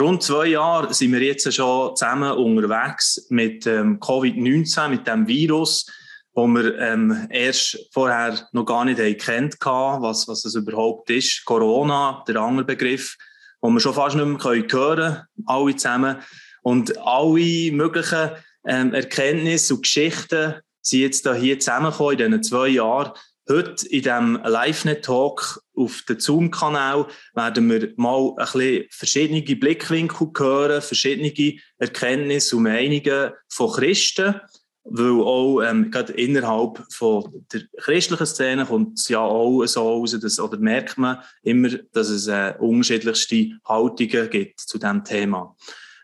rund zwei Jahre sind wir jetzt schon zusammen unterwegs mit ähm, Covid-19, mit dem Virus, wo wir ähm, erst vorher noch gar nicht kennt was, was es überhaupt ist. Corona, der andere Begriff, wo wir schon fast nicht mehr hören können, alle zusammen. Und alle möglichen ähm, Erkenntnisse und Geschichten sind jetzt hier zusammengekommen in diesen zwei Jahren. Heute in diesem LiveNet-Talk auf dem Zoom-Kanal werden wir mal ein bisschen verschiedene Blickwinkel hören, verschiedene Erkenntnisse und Meinungen von Christen, weil auch ähm, gerade innerhalb von der christlichen Szene kommt es ja auch so raus, dass, oder merkt man immer, dass es äh, unterschiedlichste Haltungen gibt zu diesem Thema.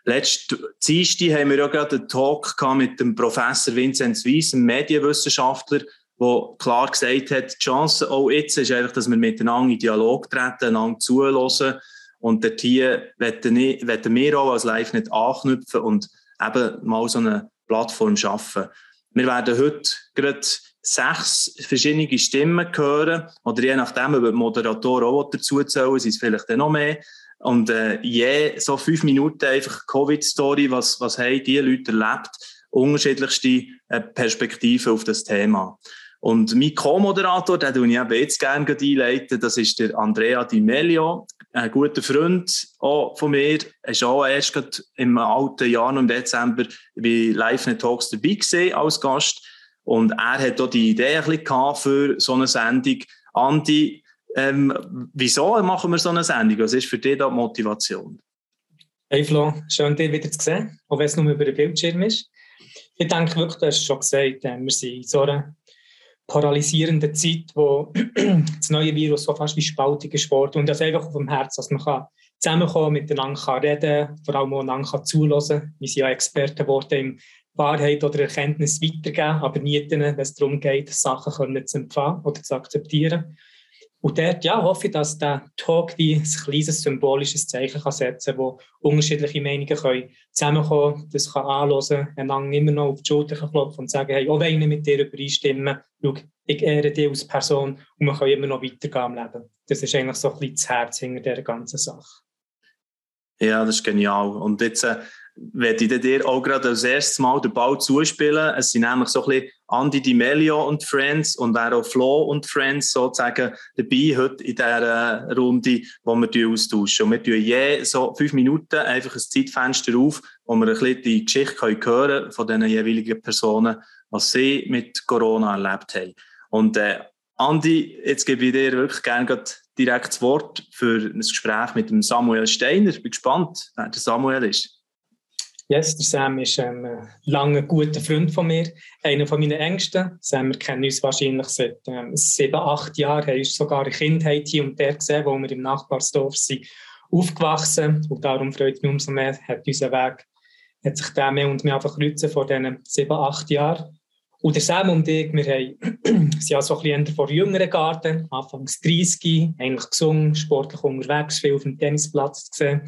Letzte Dienstag haben wir ja gerade einen Talk mit dem Professor Vinzenz Weiss, einem Medienwissenschaftler, der klar gesagt hat, die Chance auch jetzt ist einfach, dass wir miteinander in Dialog treten, einander zuhören. Und dort hier wollen wir auch als Live nicht anknüpfen und eben mal so eine Plattform schaffen. Wir werden heute gerade sechs verschiedene Stimmen hören, oder je nachdem, ob die Moderatoren auch dazu zählen, sind es vielleicht dann noch mehr. Und äh, je so fünf Minuten einfach Covid-Story, was, was haben die Leute erlebt, unterschiedlichste äh, Perspektiven auf das Thema. Und mein Co-Moderator, den ich eben jetzt gerne einleiten, das ist der Andrea Di Melio, ein guter Freund auch von mir. Er ist auch erst im alten Jahr im Dezember bei Live Net Talks dabei gewesen, als Gast. Und er hat auch die Idee ein bisschen für so eine Sendung. Andi, ähm, wieso machen wir so eine Sendung? Was ist für dich da die Motivation? Hey Flo, schön, dich wieder zu sehen, auch wenn es nur über den Bildschirm ist. Ich denke wirklich, du hast es schon gesagt, äh, wir sind in so einer paralysierenden Zeit, wo das neue Virus so fast wie Spaltung ist und das einfach auf dem Herz, dass man kann zusammenkommen, miteinander kann vor allem auch einander zulassen. Wir sind ja Experten geworden im Wahrheit oder Erkenntnis weitergeben, aber nie, wenn es darum geht, Sachen zu empfangen oder zu akzeptieren. Und dort ja, hoffe ich, dass der Talk wie ein kleines symbolisches Zeichen kann setzen kann, wo unterschiedliche Meinungen können zusammenkommen können, das kann anhören, einander immer noch auf die Schulter klopfen und sagen, hey, auch wenn ich mit dir übereinstimmen, schau, ich ehre dich als Person und wir können immer noch weitergehen im Leben. Das ist eigentlich so ein bisschen das Herz hinter dieser ganzen Sache. Ja, das ist genial. Und jetzt äh, werde ich dir auch gerade als erstes Mal den Ball zuspielen. Es sind nämlich so ein bisschen Andy Di Melio und Friends und auch Flo und Friends sozusagen dabei heute in dieser Runde, wo wir austauschen. Und wir tun je so fünf Minuten einfach ein Zeitfenster auf, wo wir ein bisschen die Geschichte hören können von den jeweiligen Personen, was sie mit Corona erlebt haben. Und äh, Andi, jetzt gebe ich dir wirklich gerne direkt das Wort für ein Gespräch mit dem Samuel Steiner. Ich bin gespannt, wer der Samuel ist. Yes, der Sam ist ähm, ein langer, guter Freund von mir, einer von meinen Ängsten. Sam, wir kennen uns wahrscheinlich seit ähm, sieben, acht Jahren, Er ist sogar eine Kindheit hier und der gesehen, wo wir im Nachbarsdorf sind aufgewachsen. Und darum freut mich umso mehr, hat unser Weg, hat sich der mehr und mehr einfach vor diesen sieben, acht Jahren. Und der Sam und ich, wir haben, sind ja so ein bisschen vor jüngeren Garten, anfangs 30, eigentlich gesungen, sportlich unterwegs, viel auf dem Tennisplatz gesehen.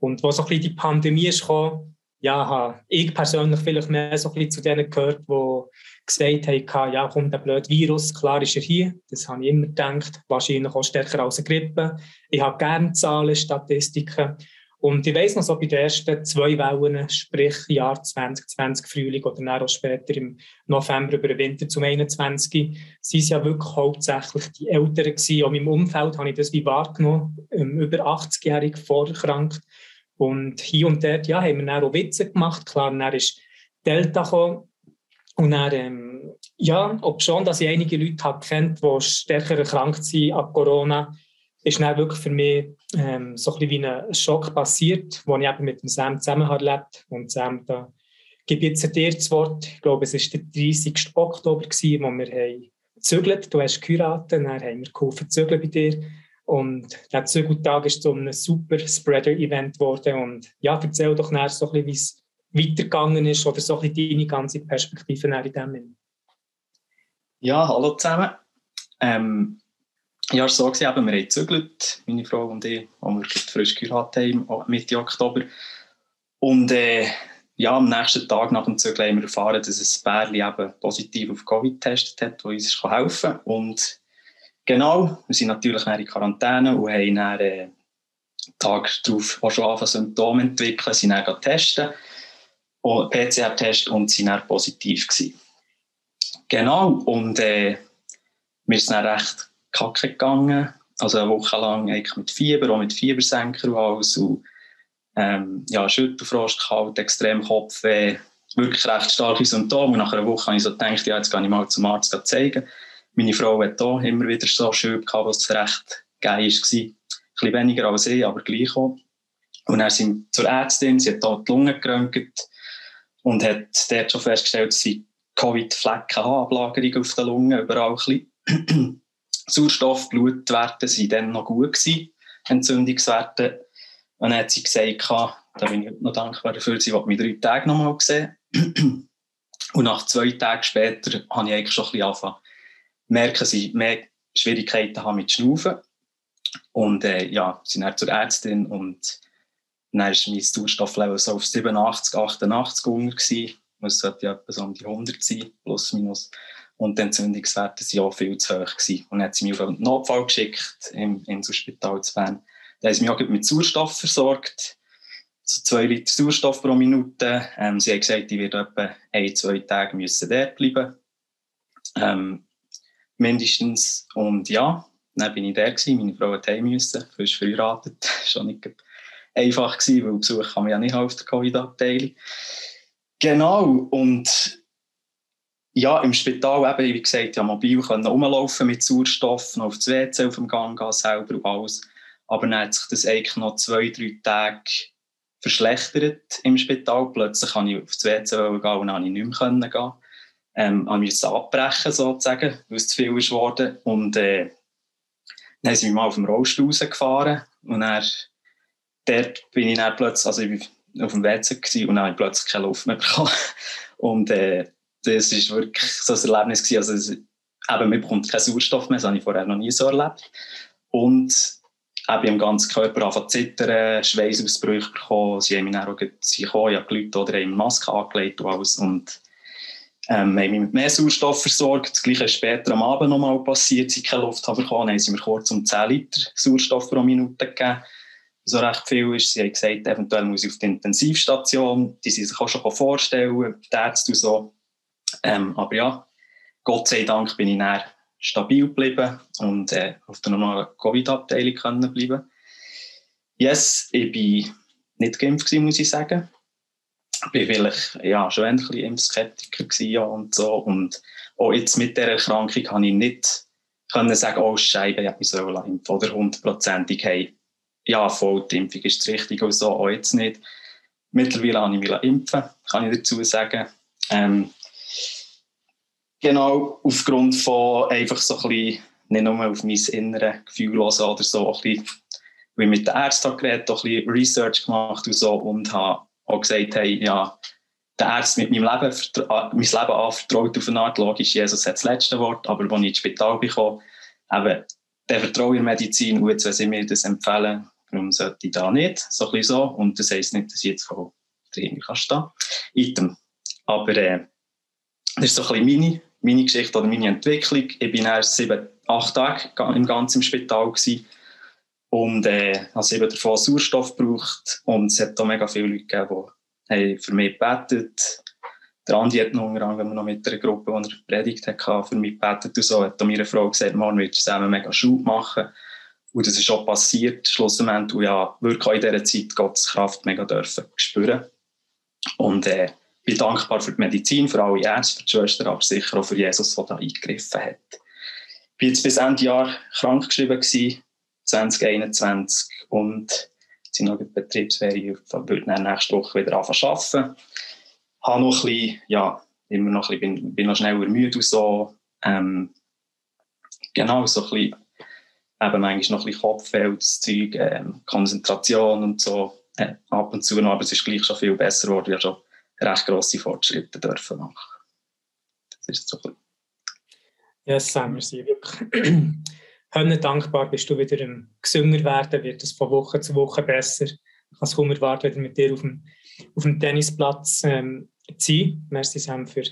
Und wo so ein bisschen die Pandemie gekommen, ja, habe ich persönlich vielleicht mehr so ein bisschen zu denen gehört, die gesagt haben, ja, kommt der blöde Virus, klar ist er hier. Das habe ich immer gedacht, wahrscheinlich auch stärker als eine Grippe. Ich habe gerne Zahlen, Statistiken. Und ich weiss noch so bei den ersten zwei Wellen, sprich Jahr 2020 Frühling oder dann auch später im November über den Winter zum 21, sind es ja wirklich hauptsächlich die Älteren gewesen. Auch meinem Umfeld habe ich das wie wahrgenommen, ähm, über 80-jährig vorerkrankt und hier und dort ja, haben wir dann auch Witze gemacht. Klar, dann ist Delta gekommen. Und dann, ähm, ja, ob schon, dass ich einige Leute habe kennt, die stärker erkrankt sind an Corona, ist dann wirklich für mich ähm, so ein wie ein Schock passiert, wo ich eben mit dem Sam zusammen habe erlebt. Und Sam, da gebe ich jetzt dir das Wort. Ich glaube, es war der 30. Oktober, gewesen, wo wir gezügelt. Du hast geheiratet, dann haben wir geholfen zügeln bei dir. Und der Zügeltag ist so ein super Spreader-Event geworden. Und ja, erzähl doch nachher so ein wie es weitergegangen ist oder so ein deine ganze Perspektive in dem. Ja, hallo zusammen. Ähm, ja, es war so, gewesen, wir haben gezügelt, meine Frau und ich, als wir frisch geheiratet haben, Mitte Oktober. Und äh, ja, am nächsten Tag nach dem Zügeln haben wir erfahren, dass ein Bärli eben positiv auf Covid getestet hat, das uns helfen kann. Und Genau, wir sind natürlich in Quarantäne und haben dann, äh, Tag darauf auch schon anfangen Symptome entwickeln, sie dann testen, PCR-Test und sie dann positiv gewesen. Genau, und äh, mir ist dann recht kacke gegangen, also eine Woche lang eigentlich mit Fieber, auch mit Fiebersenker und alles und ähm, ja, Schüttelfrost, kalt, extrem Kopfweh, wirklich recht starke Symptome und nach einer Woche habe ich so gedacht, ja, jetzt gehe ich mal zum Arzt zeigen. Meine Frau hat auch immer wieder so Schübe gehabt, was recht geil war bisschen weniger als ich, aber gleich auch. Und dann sind wir zur Ärztin, sie hat dort die Lunge geröntgt und hat dort schon festgestellt, dass sie Covid-Flecken haben, Ablagerungen auf der Lunge, überall ein bisschen. Sauerstoff, Blutwerte waren dann noch gut gewesen, Entzündungswerte. Und dann hat sie gesagt, da bin ich noch dankbar dafür, sie wollte mich drei Tage noch mal sehen. Und nach zwei Tagen später habe ich eigentlich schon ein bisschen angefangen merken, dass ich mehr Schwierigkeiten habe mit Schnaufen. Und äh, ja, sind dann zur Ärztin und dann war mein Sauerstofflevel so auf 87, 88 unter. Gewesen. Es sollte ja etwa so um die 100 sein, plus minus. Und die Entzündungswerte waren auch viel zu hoch. Gewesen. Und dann hat sie mich auf einen Notfall geschickt im Inselspital zu Bern. Da haben sie mich auch mit Sauerstoff versorgt. So zwei Liter Sauerstoff pro Minute. Ähm, sie haben gesagt, ich werde etwa ein, zwei Tage müssen dort bleiben. Ähm, mindestens. Und ja, dann bin ich der gewesen. Meine Frau hat heim müssen, frisch verheiratet. War nicht einfach gewesen, weil Besuch kann man ja nicht auf der Covid-Abteilung. Genau. Und ja, im Spital eben, wie gesagt, ja, mobil können rumlaufen mit Sauerstoff, noch auf das WC auf dem Gang gehen, selber und alles. Aber dann hat sich das eigentlich noch zwei, drei Tage verschlechtert im Spital. Plötzlich kann ich auf das WC gehen und dann konnte ich nicht mehr gehen. Ähm, ich musste abbrechen, sozusagen, weil es zu viel ist geworden. Und äh, dann sind wir mal auf dem Rollstuhl rausgefahren und dann, dort bin ich dann plötzlich, also ich war auf dem WC und dann habe ich plötzlich keine Luft mehr bekommen. Und äh, das war wirklich so ein Erlebnis gewesen. Also, es, eben, man bekommt keinen Sauerstoff mehr, das habe ich vorher noch nie so erlebt. Und eben im ganzen Körper anfangen zu zittern, Schweißausbrüche bekommen, sie haben mich dann auch gekommen, ich habe Leute oder haben Maske angelegt und alles. Und ähm, haben mich mit mehr Sauerstoff versorgt. Das Gleiche ist später am Abend nochmal passiert, sie keine Luft haben bekommen. Dann haben sie mir kurz um 10 Liter Sauerstoff pro Minute gegeben. So recht viel ist. Sie haben gesagt, eventuell muss ich auf die Intensivstation. Die sie sich auch schon vorstellen, die Ärzte und so. Ähm, aber ja, Gott sei Dank bin ich dann stabil geblieben und äh, auf der normalen Covid-Abteilung bleiben. Yes, ich war nicht geimpft, muss ich sagen bin vielleicht ja, schon ein bisschen Impfskeptiker ja, und so. Und auch jetzt mit dieser Erkrankung kann ich nicht können sagen, oh Scheibe, ich habe mich so impfen oder hundertprozentig, hey, ja, voll, die Impfung ist das Richtige und so, auch jetzt nicht. Mittlerweile habe ich mich impfen, kann ich dazu sagen. Ähm, genau, aufgrund von einfach so ein bisschen, nicht nur auf mein inneres Gefühl hören oder so, ein bisschen, wie mit den Ärzten geredet, auch ein bisschen Research gemacht und so und habe auch gesagt haben, ja, der Arzt mit meinem Leben, mein Leben anvertraut auf eine Art, logisch, Jesus hat das letzte Wort, aber als ich ins Spital bekomme, eben, der Vertrauen in Medizin, und jetzt, wenn sie mir das empfehlen, warum sollte ich da nicht, so ein bisschen so, und das heisst nicht, dass ich jetzt von drin kann stehen. Item. Aber, äh, das ist so ein bisschen meine, meine Geschichte oder meine Entwicklung. Ich bin erst sieben, acht Tage im ganzen Spital gewesen und äh, habe eben davon Sauerstoff gebraucht. Und es hat auch mega viele Leute gegeben, die für mich gebetet Der Andi hat noch unter anderem noch mit einer Gruppe, die er predigt hat, für mich gebetet und so. Hat auch meine Frau gesagt, morgen wird zusammen mega Schub machen. Und das ist auch passiert, schlussendlich. Und ja, wirklich auch in dieser Zeit Gottes Kraft mega dürfen spüren. Und äh, bin dankbar für die Medizin, für alle Ärzte, für die Schwester, aber sicher auch für Jesus, der da eingegriffen hat. Ich war jetzt bis Ende Jahr krank geschrieben gewesen 2021 und sind noch die Betriebsferien, würde dann nächste Woche wieder anfangen arbeiten. Habe noch ein bisschen, ja, immer noch ein bisschen, bin, noch schneller müde und so. Ähm, genau, so ein bisschen, eben manchmal noch ein bisschen Kopfweh, ähm, Konzentration und so, äh, ab und zu noch, aber es ist gleich schon viel besser geworden, wir schon recht grosse Fortschritte dürfen machen. Das ist so. Ja, Sam, wir sind wirklich Hölle dankbar bist du wieder im gesünger werden, wird es von Woche zu Woche besser. Ich kann es kaum erwarten, wieder mit dir auf dem, auf dem Tennisplatz ähm, zu sein. Merci Sam für,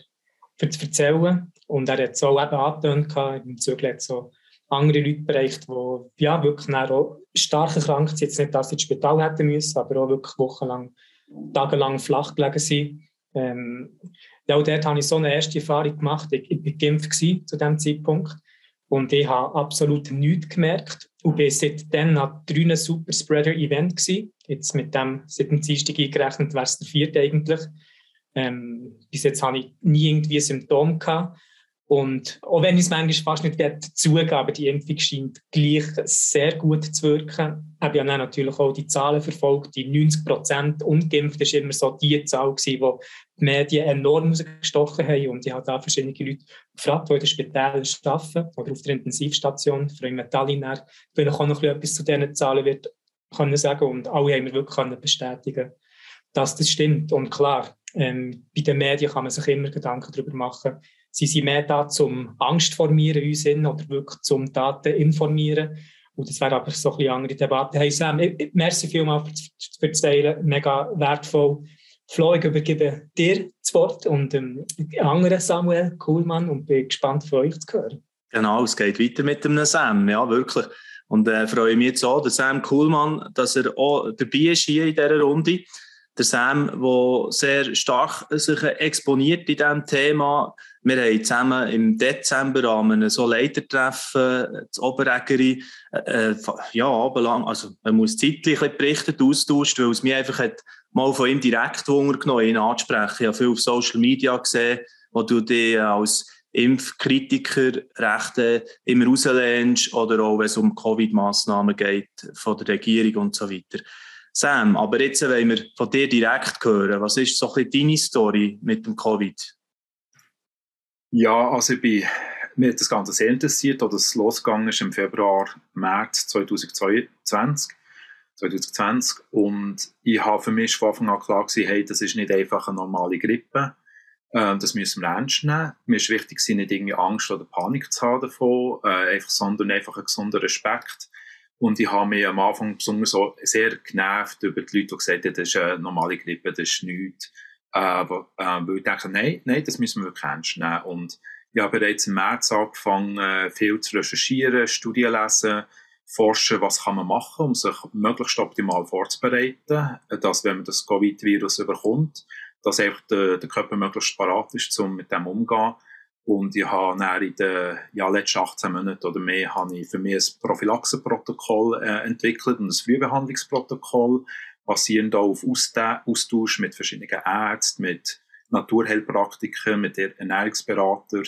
für das Erzählen. Und er hat es auch eben angetönt, im Zug so andere Leute bereicht, die ja, wirklich auch stark erkrankt sind. Jetzt nicht, dass sie ins Spital hätten müssen, aber auch wirklich wochenlang, tagelang flach gelegen sind. Ähm, ja, auch dort habe ich so eine erste Erfahrung gemacht. Ich, ich war geimpft zu diesem Zeitpunkt und ich habe absolut nichts gemerkt und bin seitdem nach drei Superspreader-Event gewesen. Jetzt mit dem, seit dem Dienstag eingerechnet, wäre es der vierte eigentlich. Ähm, bis jetzt habe ich nie irgendwie Symptome gehabt. Und auch wenn ich es manchmal fast nicht zugeben die Impfung scheint gleich sehr gut zu wirken. Ich habe ja natürlich auch die Zahlen verfolgt. Die 90 Prozent ungeimpft ist immer so die Zahl gewesen, die die Medien enorm gestochen haben. Und ich habe da verschiedene Leute gefragt, die in den Spitälern arbeiten oder auf der Intensivstation. Frau Metallin, vielleicht auch noch etwas zu diesen Zahlen wird können sagen. Und alle haben mir wirklich können bestätigen dass das stimmt. Und klar, ähm, bei den Medien kann man sich immer Gedanken darüber machen, Sie sind mehr da zum Angst formieren uns hin oder wirklich zum Daten informieren. Und das wäre aber so ein bisschen andere Debatte. Hey Sam, merci vielmals für das Teilen, mega wertvoll. Flo, ich übergebe dir das Wort und dem ähm, anderen Samuel Kuhlmann und bin gespannt von euch zu hören. Genau, es geht weiter mit dem Sam, ja wirklich. Und äh, freue mich jetzt auch, der Sam Kuhlmann, dass er auch dabei ist hier in dieser Runde. Der Sam, der sehr stark sich exponiert in diesem Thema, wir haben zusammen im Dezember an einem so Leitertreffen das Oberägeri, äh, ja, abendlang, also man muss zeitlich berichtet, austauscht, weil es mir einfach hat mal von ihm direkt Hunger genommen, ihn anzusprechen. Ich habe viel auf Social Media gesehen, wo du dich als Impfkritiker recht immer rauslehnst oder auch wenn es um Covid-Massnahmen geht von der Regierung und so weiter. Sam, aber jetzt wollen wir von dir direkt hören. Was ist so ein bisschen deine Story mit dem Covid? Ja, also ich bin, mir hat das Ganze sehr interessiert, als es losgegangen ist im Februar, März 2022. 2020 und ich habe für mich von Anfang an klar gewesen, hey, das ist nicht einfach eine normale Grippe, äh, das müssen wir ernst nehmen. Mir ist wichtig, nicht irgendwie Angst oder Panik zu haben davon, äh, einfach, sondern einfach einen gesunden Respekt. Und ich habe mich am Anfang besonders so sehr genervt über die Leute, die gesagt haben, das ist eine normale Grippe, das ist nichts. Wo, äh, weil ich dachte, nein, nein, das müssen wir wirklich ernst nehmen. Und ich habe bereits im März angefangen, äh, viel zu recherchieren, Studien lesen, forschen, was kann man machen, um sich möglichst optimal vorzubereiten, dass wenn man das Covid-Virus überkommt, dass einfach der, der Körper möglichst parat ist, um mit dem umzugehen. Und ich habe dann in den ja, letzten 18 Monaten oder mehr habe ich für mich ein Prophylaxeprotokoll äh, entwickelt und ein Frühbehandlungsprotokoll, basierend auf Austausch mit verschiedenen Ärzten, mit Naturheilpraktikern, mit Ernährungsberatern.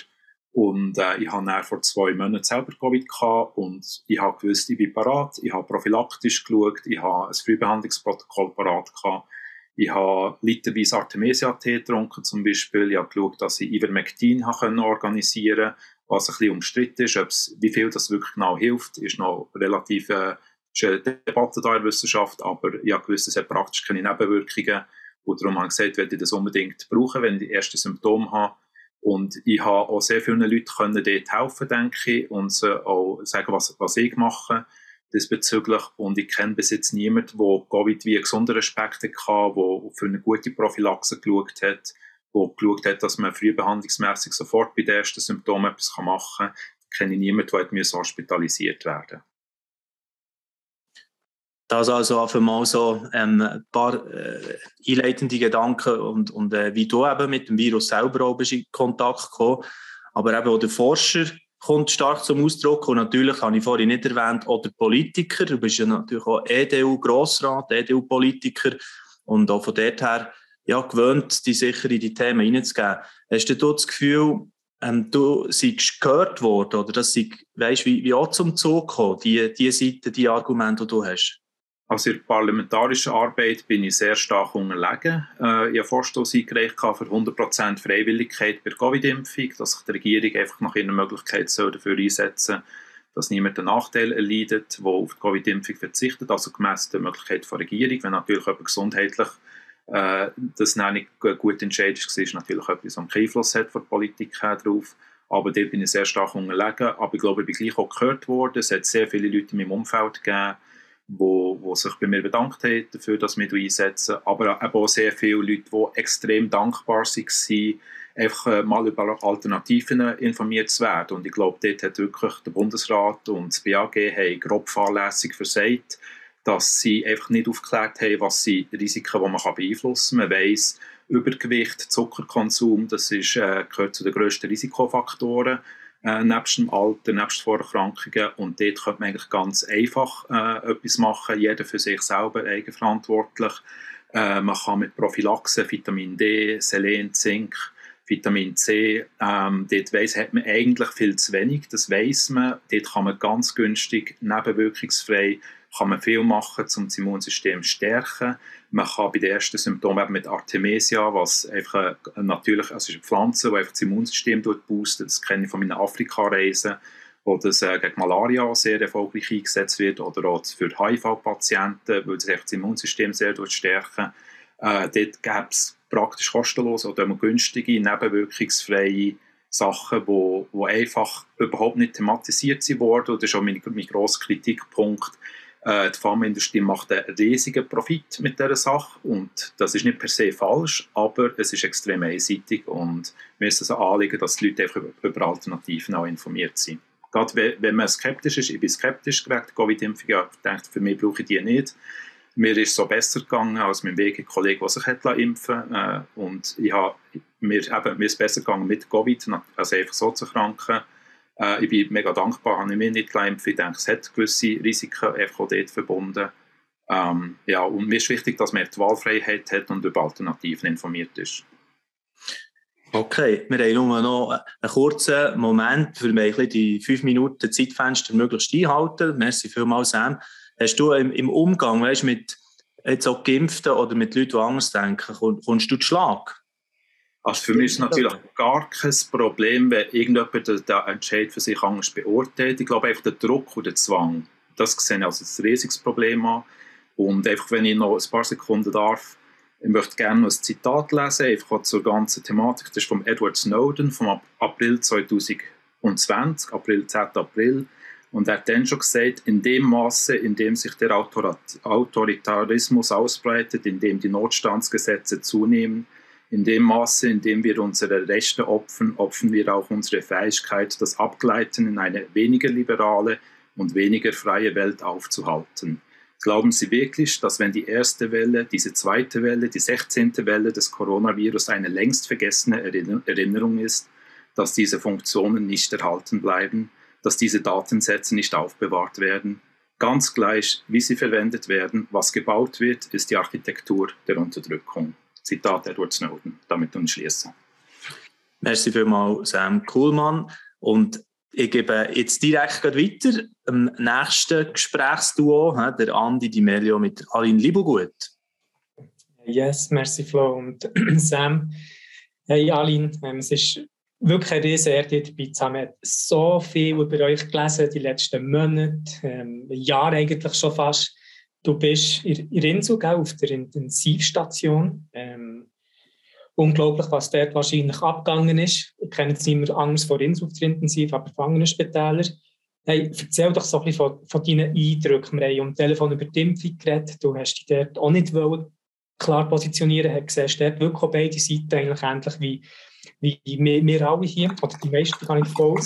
Und äh, ich habe dann vor zwei Monaten selber Covid gehabt und ich habe gewusst, ich bin parat. Ich habe prophylaktisch geschaut, ich habe ein Frühbehandlungsprotokoll parat gehabt. Ich habe literweise Artemisia-Tee getrunken zum Beispiel. Ich habe geschaut, dass ich Ivermectin organisieren konnte, was ein bisschen umstritten ist. wie viel das wirklich genau hilft, ist noch relativ äh, ist eine Debatte da in der Wissenschaft, aber ich habe gewusst, es hat praktisch keine Nebenwirkungen. Und darum habe ich gesagt, werde ich das unbedingt brauchen, wenn ich die ersten Symptome habe. Und ich habe auch sehr vielen Leuten können dort helfen, denke ich, und sie auch sagen, was, was ich mache diesbezüglich. Und ich kenne bis jetzt niemanden, der Covid wie einen gesunden Respekt hatte, der für eine gute Prophylaxe geschaut hat, der geschaut hat, dass man frühbehandlungsmässig sofort bei den ersten Symptomen etwas machen kann. Ich kenne niemanden, der hospitalisiert werden musste. Das also einfach mal so ähm, ein paar äh, einleitende Gedanken und, und äh, wie du eben mit dem Virus selber auch in Kontakt gekommen. Aber eben auch der Forscher kommt stark zum Ausdruck und natürlich habe ich vorhin nicht erwähnt, auch der Politiker. Du bist ja natürlich auch EDU-Grossrat, EDU-Politiker und auch von dort her ja, gewöhnt, die sicher in die Themen hineinzugeben. Hast du das Gefühl, ähm, du seist gehört worden oder das sei, weißt, wie, wie auch zum Zug gekommen, die, die Seite, die Argumente, die du hast? Also in der parlamentarischen Arbeit bin ich sehr stark unterlegen. Äh, ich habe Vorstoß eingereicht für 100% Freiwilligkeit bei der Covid-Impfung, dass sich die Regierung einfach nach ihrer Möglichkeit soll dafür einsetzen dass niemand einen Nachteil erleidet, der auf die Covid-Impfung verzichtet, also gemäss der Möglichkeit der Regierung. Wenn natürlich jemand gesundheitlich äh, das nicht gut entscheidet war, ist natürlich etwas, was keinen Einfluss hat von der Politik her. Aber dort bin ich sehr stark unterlegen. Aber ich glaube, ich bin gleich auch gehört worden. Es hat sehr viele Leute in meinem Umfeld gegeben, wo, wo sich bei mir bedankt haben dafür, dass wir einsetzen. Aber eben auch sehr viele Leute, die extrem dankbar waren, einfach äh, mal über Alternativen informiert zu werden. Und ich glaube, dort hat wirklich der Bundesrat und das BAG grob fahrlässig versagt, dass sie einfach nicht aufgeklärt haben, was sind Risiken, die man beeinflussen kann. Man weiss, Übergewicht, Zuckerkonsum, das ist, äh, gehört zu den grössten Risikofaktoren äh, nebst dem Alter, nebst Vorerkrankungen. Und dort könnte man eigentlich ganz einfach äh, etwas machen, jeder für sich selber eigenverantwortlich. Äh, man kann mit Prophylaxe, Vitamin D, Selen, Zink, Vitamin C, ähm, dort weiss, hat man eigentlich viel zu wenig, das weiß man. Dort kann man ganz günstig, nebenwirkungsfrei, kann man viel machen, um das Immunsystem zu stärken. Man kann bei den ersten Symptomen mit Artemisia, was einfach natürlich, also eine Pflanze, die einfach das Immunsystem boostet, das kenne ich von meinen Afrika-Reisen, wo das äh, gegen Malaria sehr erfolgreich eingesetzt wird oder auch für HIV-Patienten, weil das einfach das Immunsystem sehr stärken. Äh, dort gäbe es praktisch kostenlos oder günstige, nebenwirkungsfreie Sachen, die, die einfach überhaupt nicht thematisiert wurden. Und das ist auch mein, mein grosser Kritikpunkt. Äh, die Pharmaindustrie macht einen riesigen Profit mit dieser Sache und das ist nicht per se falsch, aber es ist extrem einseitig und ist es ein Anliegen, dass die Leute einfach über Alternativen auch informiert sind. Gerade wenn man skeptisch ist, ich bin skeptisch gegen die Covid-Impfung, ich denke, für mich brauche ich die nicht mir ist so besser gegangen als mein WG-Kollege, der sich hat impfen äh, und ich habe, mir, eben, mir ist es besser gegangen mit Covid, also einfach so zu erkranken. Äh, ich bin mega dankbar, habe ich mich nicht impfen. Ich denke, es hat gewisse Risiken einfach auch dort verbunden. Ähm, ja, und mir ist wichtig, dass man die Wahlfreiheit hat und über Alternativen informiert ist. Okay, wir haben nur noch einen kurzen Moment, für mich die fünf Minuten Zeitfenster möglichst einhalten. Merci vielmals, Sam. Hast du im, im Umgang, weißt, mit jetzt auch Geimpften oder mit Leuten, die anders denken, kommst du zu Schlag? Also für mich ist es natürlich gar kein Problem, wenn irgendjemand den Entscheid für sich anders beurteilt. Ich glaube einfach der Druck und der Zwang, das sehe ich als ein riesiges Problem an. Und einfach, wenn ich noch ein paar Sekunden darf, ich möchte gerne noch ein Zitat lesen, einfach zur ganzen Thematik. Das ist von Edward Snowden vom April 2020, April 10. April. Und er hat dann schon gesagt, in dem Maße, in dem sich der Autoritarismus ausbreitet, in dem die Notstandsgesetze zunehmen, in dem Maße, in dem wir unsere Rechte opfern, opfern wir auch unsere Fähigkeit, das Abgleiten in eine weniger liberale und weniger freie Welt aufzuhalten. Glauben Sie wirklich, dass wenn die erste Welle, diese zweite Welle, die 16. Welle des Coronavirus eine längst vergessene Erinnerung ist, dass diese Funktionen nicht erhalten bleiben? dass diese Datensätze nicht aufbewahrt werden. Ganz gleich, wie sie verwendet werden, was gebaut wird, ist die Architektur der Unterdrückung. Zitat Edward Snowden. Damit schließen. Merci vielmals, Sam Kuhlmann. Und ich gebe jetzt direkt weiter am nächsten Gesprächsduo, der Andi Di Melio mit Aline Libogut. Yes, merci Flo und Sam. Hey Aline, ähm, es ist wirklich eine riesige Ehre, dabei zu haben. so viel über euch gelesen, die letzten Monate, ähm, Jahre eigentlich schon fast. Du bist in, in Innsbruck auf der Intensivstation. Ähm, unglaublich, was dort wahrscheinlich abgegangen ist. Ich kenne jetzt mehr Angst vor Innsbruck der Intensiv, aber Gefangenenspitäler. Hey, erzähl doch so ein bisschen von, von deinen Eindrücken. Wir haben am Telefon über die Impfung geredet. Du hast dich dort auch nicht klar positionieren, hast gesehen, dort wirklich beide Seiten eigentlich ähnlich wie wie wir, wir alle hier, oder die meisten gar nicht voll.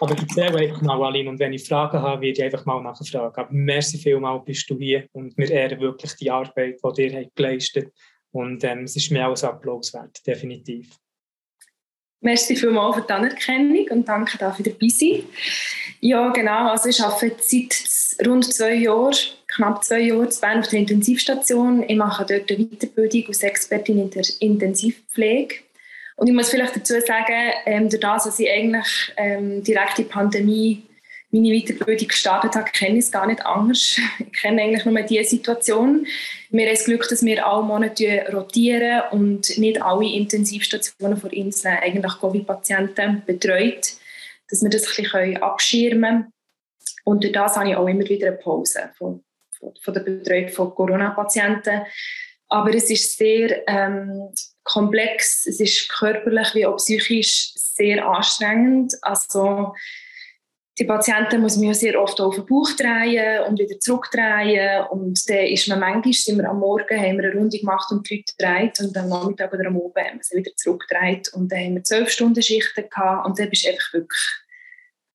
Aber ich zähle einfach mal alle und wenn ich Fragen habe, werde ich einfach mal nachfragen. Aber merci vielmal bist du hier und wir ehren wirklich die Arbeit, die habt geleistet Und ähm, es ist mir auch ein Applaus wert, definitiv. Merci vielmals für die Anerkennung und danke dafür dabei sein. Ja, genau. Also ich arbeite seit rund zwei Jahren, knapp zwei Jahren in Bern auf der Intensivstation. Ich mache dort eine Weiterbildung als Expertin in der Intensivpflege. Und ich muss vielleicht dazu sagen, ähm, durch das, dass ich eigentlich ähm, direkt die Pandemie meine Weiterbildung gestartet habe, kenne ich es gar nicht anders. Ich kenne eigentlich nur diese Situation. Wir haben das Glück, dass wir alle Monate rotieren und nicht alle Intensivstationen vor Inseln eigentlich Covid-Patienten betreut, dass wir das ein bisschen abschirmen können. Und durch das habe ich auch immer wieder eine Pause von, von, von der Betreuung von Corona-Patienten. Aber es ist sehr ähm, komplex, es ist körperlich wie auch psychisch sehr anstrengend. Also die Patienten muss man sehr oft auf den Bauch drehen und wieder zurückdrehen. Und dann ist man manchmal, sind wir am Morgen, haben wir eine Runde gemacht und die Leute gedreht und am Nachmittag oder am Abend haben wir sie wieder zurückgedreht und dann haben wir zwölf Stunden Schichten gehabt und dann bist du einfach wirklich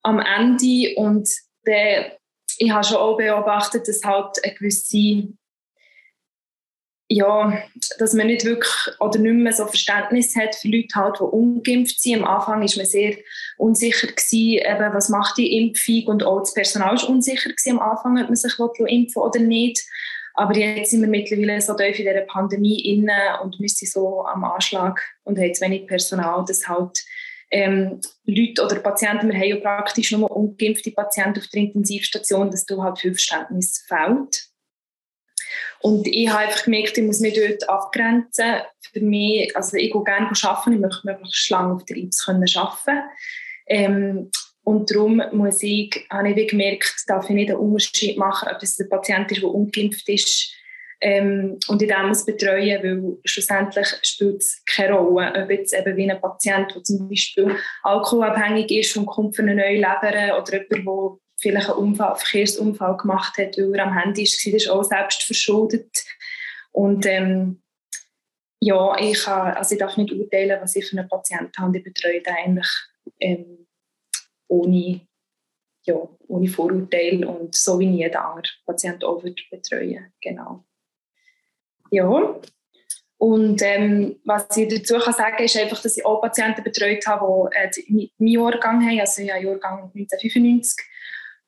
am Ende. Und dann, ich habe schon auch beobachtet, dass halt eine gewisse ja, dass man nicht wirklich oder nicht mehr so Verständnis hat für Leute, halt, die ungeimpft sind. Am Anfang war man sehr unsicher, gewesen, eben, was macht die Impfung und auch das Personal war unsicher gewesen, am Anfang, ob man sich impfen oder nicht. Aber jetzt sind wir mittlerweile so tief in dieser Pandemie inne und sind so am Anschlag und haben zu wenig Personal, dass halt ähm, Leute oder Patienten, wir haben ja praktisch nur ungeimpfte Patienten auf der Intensivstation, dass da halt viel Verständnis fehlt. Und ich habe einfach gemerkt, ich muss mich dort abgrenzen. Für mich, also ich gehe gerne arbeiten, ich möchte möglichst lange auf der IPS arbeiten ähm, und darum muss ich, habe ich gemerkt, darf ich nicht einen Unterschied machen, ob es ein Patient ist, der ungeimpft ist ähm, und ich den muss betreuen, weil schlussendlich spielt es keine Rolle, ob jetzt eben wie ein Patient, der zum Beispiel alkoholabhängig ist und kommt für eine neue Leber oder jemand, der vielleicht einen Unfall, Verkehrsunfall gemacht hat, weil er am Handy war, das ist auch selbst verschuldet. Und ähm, ja, ich, kann, also ich darf nicht urteilen, was ich für einen Patienten habe. Ich betreue den eigentlich ähm, ohne, ja, ohne Vorurteil und so wie jeder andere Patient auch wird betreuen. Genau. Ja. Und ähm, was ich dazu kann sagen ist einfach, dass ich auch Patienten betreut habe, die äh, meinen Jahrgang haben, also ich habe Jahrgang 1995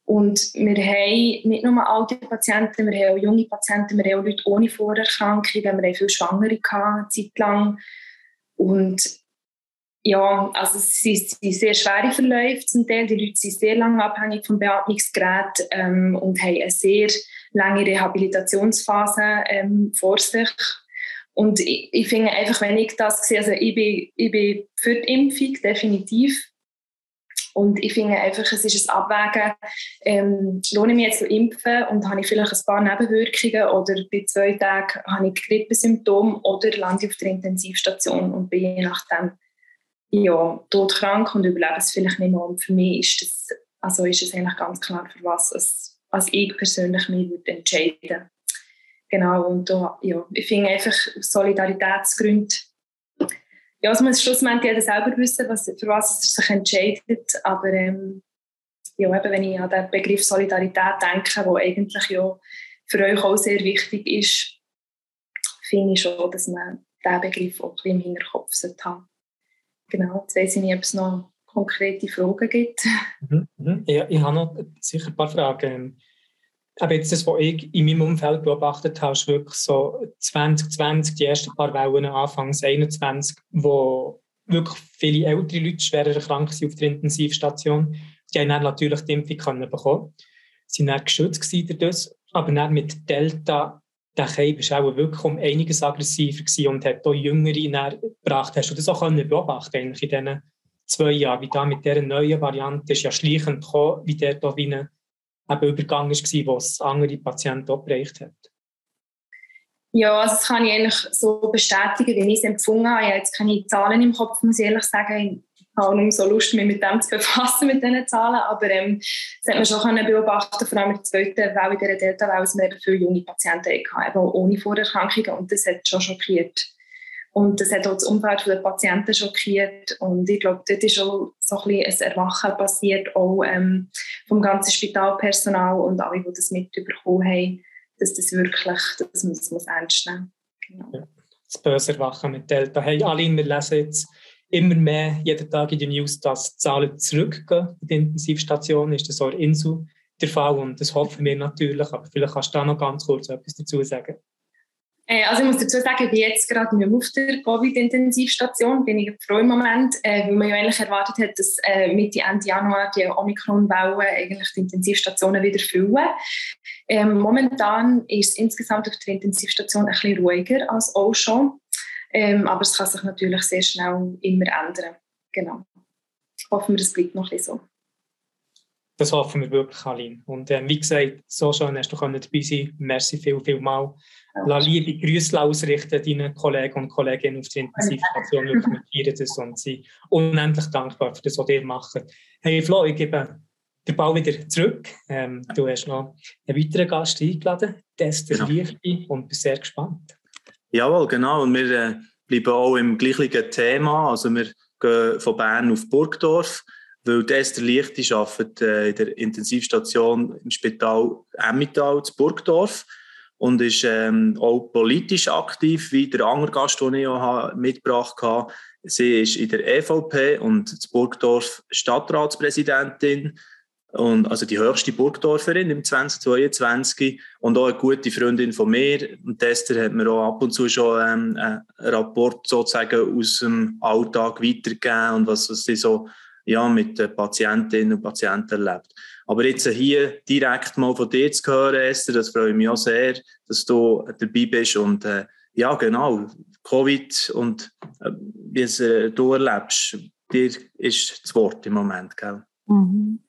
und wir haben nicht nur alte Patienten, wir haben auch junge Patienten, wir haben auch Leute ohne Vorerkrankungen, wir haben viele Schwangere gehabt, eine Zeit lang. Und ja, also es sind sehr schwere Verläufe zum Teil. Die Leute sind sehr lange abhängig vom Beatmungsgerät ähm, und haben eine sehr lange Rehabilitationsphase ähm, vor sich. Und ich, ich finde einfach, wenn ich das sehe, also ich bin, ich bin für die Impfung, definitiv. Und ich finde einfach, es ist ein Abwägen, ähm, lohne ich mich jetzt zu impfen und habe ich vielleicht ein paar Nebenwirkungen oder bei zwei Tagen habe ich Grippesymptome oder lande ich auf der Intensivstation und bin je nachdem ja, todkrank und überlebe es vielleicht nicht mehr. Und für mich ist das, also ist es eigentlich ganz klar, für was es, ich persönlich mich würde entscheiden Genau, und da, ja, ich finde einfach aus Solidaritätsgründen ja, es muss schlussendlich jeder selber wissen, was, für was er sich entscheidet. Aber ähm, ja, eben, wenn ich an den Begriff Solidarität denke, der eigentlich ja für euch auch sehr wichtig ist, finde ich schon, dass man diesen Begriff auch ein im Hinterkopf haben Genau, jetzt weiss ich nicht, ob es noch konkrete Fragen gibt. Mhm, mhm. Ja, ich habe noch sicher ein paar Fragen aber jetzt das, was ich in meinem Umfeld beobachtet habe, ist wirklich so 2020, die ersten paar Wellen, Anfangs 21, wo wirklich viele ältere Leute schwerer erkrankt sind auf der Intensivstation. Die haben dann natürlich die Impfung können bekommen. Sie waren dann geschützt durch das. Aber dann mit Delta, der Keim war auch wirklich um einiges aggressiver und hat auch Jüngere gebracht. Hast du das auch können beobachten in diesen zwei Jahren, wie da mit dieser neuen Variante ist ja schleichend gekommen, wie der da wie eine eben Übergang war, was andere Patienten auch bereicht hat? Ja, also das kann ich eigentlich so bestätigen, wie ich es empfunden habe. Ich habe jetzt keine Zahlen im Kopf, muss ich ehrlich sagen. Ich habe nicht so Lust, mich mit dem zu befassen, mit diesen Zahlen. Aber ähm, das hat man schon können beobachten vor allem in der zweiten Welle, in dieser Delta-Welle, dass wir eben viele junge Patienten hatten, ohne Vorerkrankungen. Und das hat schon schockiert. Und das hat auch das Umfeld der Patienten schockiert. Und ich glaube, dort ist auch so ein, ein Erwachen passiert, auch ähm, vom ganzen Spitalpersonal und alle, die das mitbekommen haben, dass das wirklich, das muss ernst nehmen genau. Das böse Erwachen mit Delta. Hey, alle, wir lesen jetzt immer mehr, jeden Tag in den News, dass die Zahlen zurückgehen in die Intensivstation. Ist das auch in Insel der Fall? Und das hoffen wir natürlich. Aber vielleicht kannst du da noch ganz kurz etwas dazu sagen. Äh, also ich muss dazu sagen, ich bin jetzt gerade nicht auf der Covid-Intensivstation, bin ich froh im Moment, äh, weil man ja eigentlich erwartet hat, dass äh, Mitte, Ende Januar die Omikron-Wellen eigentlich die Intensivstationen wieder füllen. Ähm, momentan ist es insgesamt auf der Intensivstation ein bisschen ruhiger als auch schon, ähm, aber es kann sich natürlich sehr schnell immer ändern. Genau. Hoffen wir, es bleibt noch ein bisschen so. Das hoffen wir wirklich, Aline. Und ähm, wie gesagt, so schön hast du dabei sein. Merci viel, viel mal. La liebe Grüße ausrichten deinen Kollegen und Kolleginnen auf der Intensivstation. Wir feiern das und sind unendlich dankbar für das, was ihr macht. Hey Flo, ich gebe den Ball wieder zurück. Ähm, du hast noch einen weiteren Gast eingeladen, Esther genau. Liechti, und bin sehr gespannt. Jawohl, genau. Und wir äh, bleiben auch im gleichen Thema. Also wir gehen von Bern auf Burgdorf, weil Esther Liechti arbeitet äh, in der Intensivstation im Spital Emmental zu Burgdorf und ist ähm, auch politisch aktiv, wie der andere Gast, den ich auch mitgebracht habe. Sie ist in der EVP und in Burgdorf Stadtratspräsidentin und also die höchste Burgdorferin im 2022 und auch eine gute Freundin von mir. Und Tester hat mir auch ab und zu schon ähm, einen Rapport sozusagen aus dem Alltag weitergegeben und was, was sie so ja, mit den Patientinnen und Patienten erlebt. Aber jetzt hier direkt mal von dir zu hören, Esther, das freue ich mich auch sehr, dass du dabei bist und äh, ja, genau, Covid und äh, wie es äh, du erlebst, dir ist das Wort im Moment, gell? Mhm.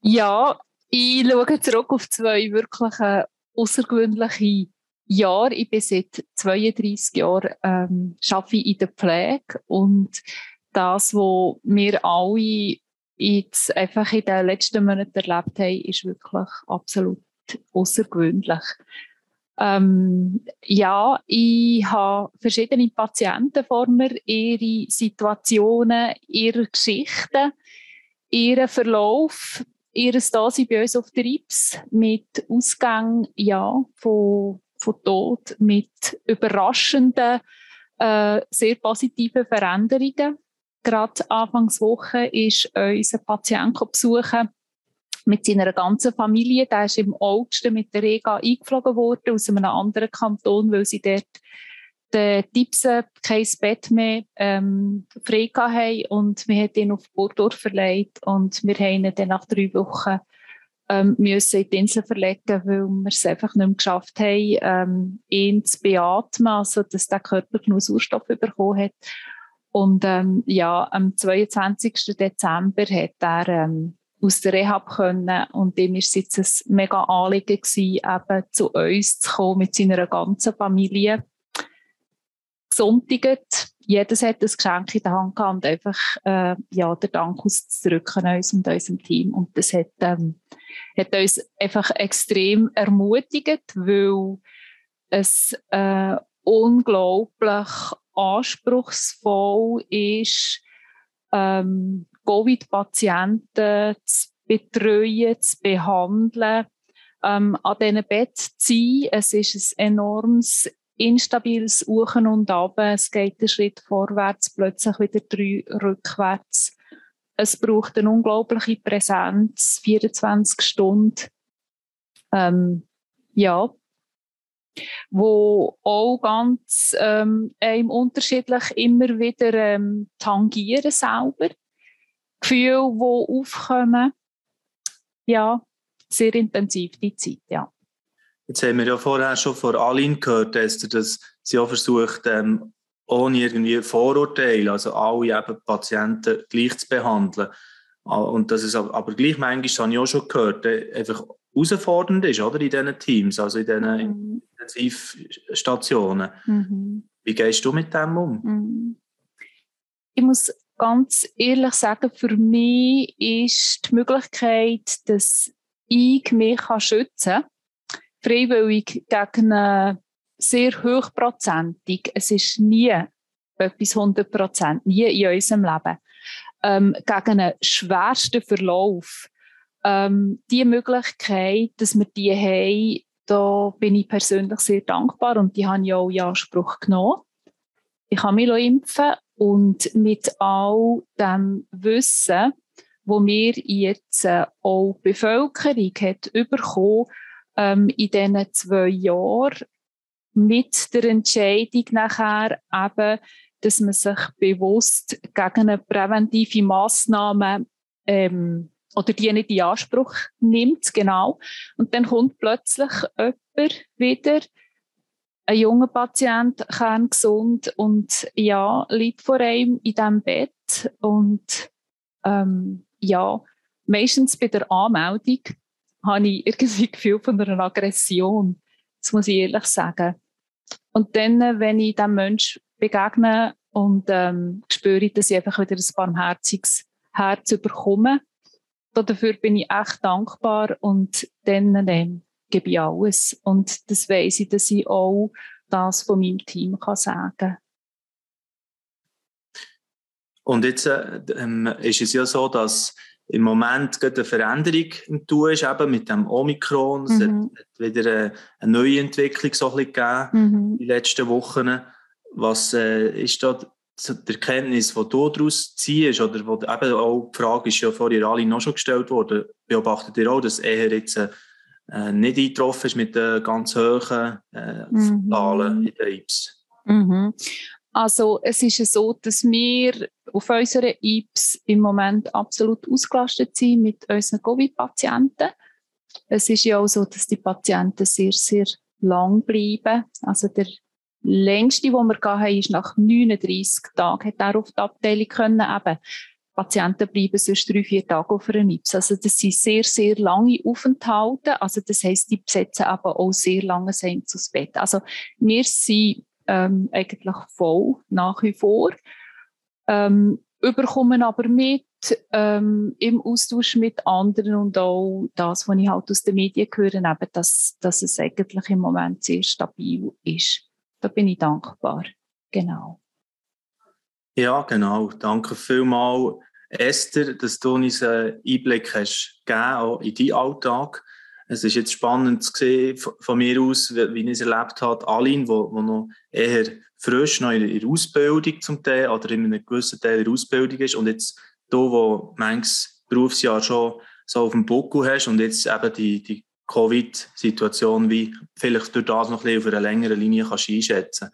Ja, ich schaue zurück auf zwei wirklich äh, außergewöhnliche Jahre. Ich bin seit 32 Jahren ähm, arbeite in der Pflege und das, was wir alle jetzt einfach in den letzten Monaten erlebt haben, ist wirklich absolut außergewöhnlich. Ähm, ja, ich habe verschiedene Patienten vor mir, ihre Situationen, ihre Geschichten, ihren Verlauf, ihr Dasein bei uns auf der Rips mit Ausgang ja, von, von Tod, mit überraschenden, äh, sehr positiven Veränderungen. Gerade Anfangswoche ist unser Patient besuchen mit seiner ganzen Familie. Der ist im August mit der Rega eingeflogen worden aus einem anderen Kanton, weil sie dort den Tipsen kein Bett mehr ähm, frei haben und wir haben ihn auf Burgdorf verlegt und wir haben ihn dann nach drei Wochen ähm, müssen in die Insel verlegen, weil wir es einfach nicht mehr geschafft haben, ähm, ihn zu beatmen, also dass der Körper genug Sauerstoff bekommen hat. Und ähm, ja, am 22. Dezember hat er ähm, aus der Rehab können und dem ist es jetzt ein mega Anliegen gewesen, eben zu uns zu kommen mit seiner ganzen Familie. Gesundtigt, jedes hat ein Geschenk in der Hand gehabt und einfach äh, ja, der Dank auszudrücken uns und unserem Team. Und das hat, ähm, hat uns einfach extrem ermutigt, weil es äh, unglaublich anspruchsvoll ist, ähm, Covid-Patienten zu betreuen, zu behandeln, ähm, an diesen Bett zu sein. Es ist ein enormes instabiles Uchen und Ab. Es geht einen Schritt vorwärts, plötzlich wieder drei rückwärts. Es braucht eine unglaubliche Präsenz, 24 Stunden. Ähm, ja, wo auch ganz ähm, einem unterschiedlich immer wieder ähm, tangieren selber. Gefühle, die aufkommen. Ja, sehr intensiv die Zeit, ja. Jetzt haben wir ja vorher schon von Aline gehört, dass, dass sie auch versucht, ähm, ohne irgendwie Vorurteile, also alle eben Patienten gleich zu behandeln. Ah, und das ist aber, aber gleich manchmal, habe ich auch schon gehört, äh, einfach herausfordernd ist, oder, in diesen Teams, also in diesen mhm. Intensivstationen. Mhm. Wie gehst du mit dem um? Mhm. Ich muss ganz ehrlich sagen, für mich ist die Möglichkeit, dass ich mich schützen kann, freiwillig gegen eine sehr hochprozentig, es ist nie etwas 100 Prozent, nie in unserem Leben, ähm, gegen einen schwersten Verlauf, ähm, die Möglichkeit, dass wir die haben, da bin ich persönlich sehr dankbar und die habe ich auch in Anspruch genommen. Ich habe mich impfen und mit all dem Wissen, wo wir jetzt äh, auch die Bevölkerung hat bekommen, ähm, in diesen zwei Jahren mit der Entscheidung nachher eben, dass man sich bewusst gegen eine präventive Massnahme ähm, oder die nicht in Anspruch nimmt, genau. Und dann kommt plötzlich jemand wieder, ein junger Patient, kerngesund und ja, liegt vor einem in diesem Bett und ähm, ja, meistens bei der Anmeldung habe ich irgendwie Gefühl von einer Aggression. Das muss ich ehrlich sagen. Und dann, äh, wenn ich diesem Menschen begegne und ähm, spüre, dass ich einfach wieder ein barmherziges Herz bekomme, dafür bin ich echt dankbar und dann ähm, gebe ich alles. Und das weiss ich, dass ich auch das von meinem Team kann sagen kann. Und jetzt äh, ähm, ist es ja so, dass im Moment eine Veränderung im Tun ist, eben mit dem Omikron. Es mhm. hat, wieder eine, eine, neue Entwicklung so ein bisschen gegeben mhm. in den letzten Wochen. Was äh, ist da die Erkenntnis, die du daraus ziehst? Oder wo, eben auch die Frage ist ja vorher alle noch schon gestellt worden. Beobachtet ihr auch, dass eher jetzt äh, nicht eingetroffen ist mit den ganz hohen äh, mhm. Zahlen in den IPS? Mhm. Also es ist so, dass wir auf unseren IPS im Moment absolut ausgelastet sind mit unseren Covid-Patienten. Es ist ja auch so, dass die Patienten sehr, sehr lang bleiben. Also der längste, den wir hatten, ist nach 39 Tagen, hat er auf die Abteilung können. Eben, Patienten bleiben sonst drei, vier Tage auf einer IPS. Also das sind sehr, sehr lange Aufenthalte. Also das heisst, die besetzen aber auch sehr lange Sänge ins Bett. Also wir sind ähm, eigentlich voll nach wie vor. Ähm, überkommen aber mit ähm, im Austausch mit anderen und auch das, was ich halt aus den Medien höre, eben, dass, dass es eigentlich im Moment sehr stabil ist. Da bin ich dankbar. Genau. Ja, genau. Danke vielmals, Esther, dass du uns einen Einblick hast gegeben, auch in deinen Alltag. Es ist jetzt spannend zu sehen von mir aus, wie, ich es erlebt habe, Aline, wo, wo noch eher frisch noch in der Ausbildung zum Teil oder in einem gewissen Teil der Ausbildung ist und jetzt du, wo manches Berufsjahr schon so auf dem Buckel hast und jetzt eben die, die Covid-Situation wie vielleicht durch das noch ein auf einer längeren Linie kannst einschätzen.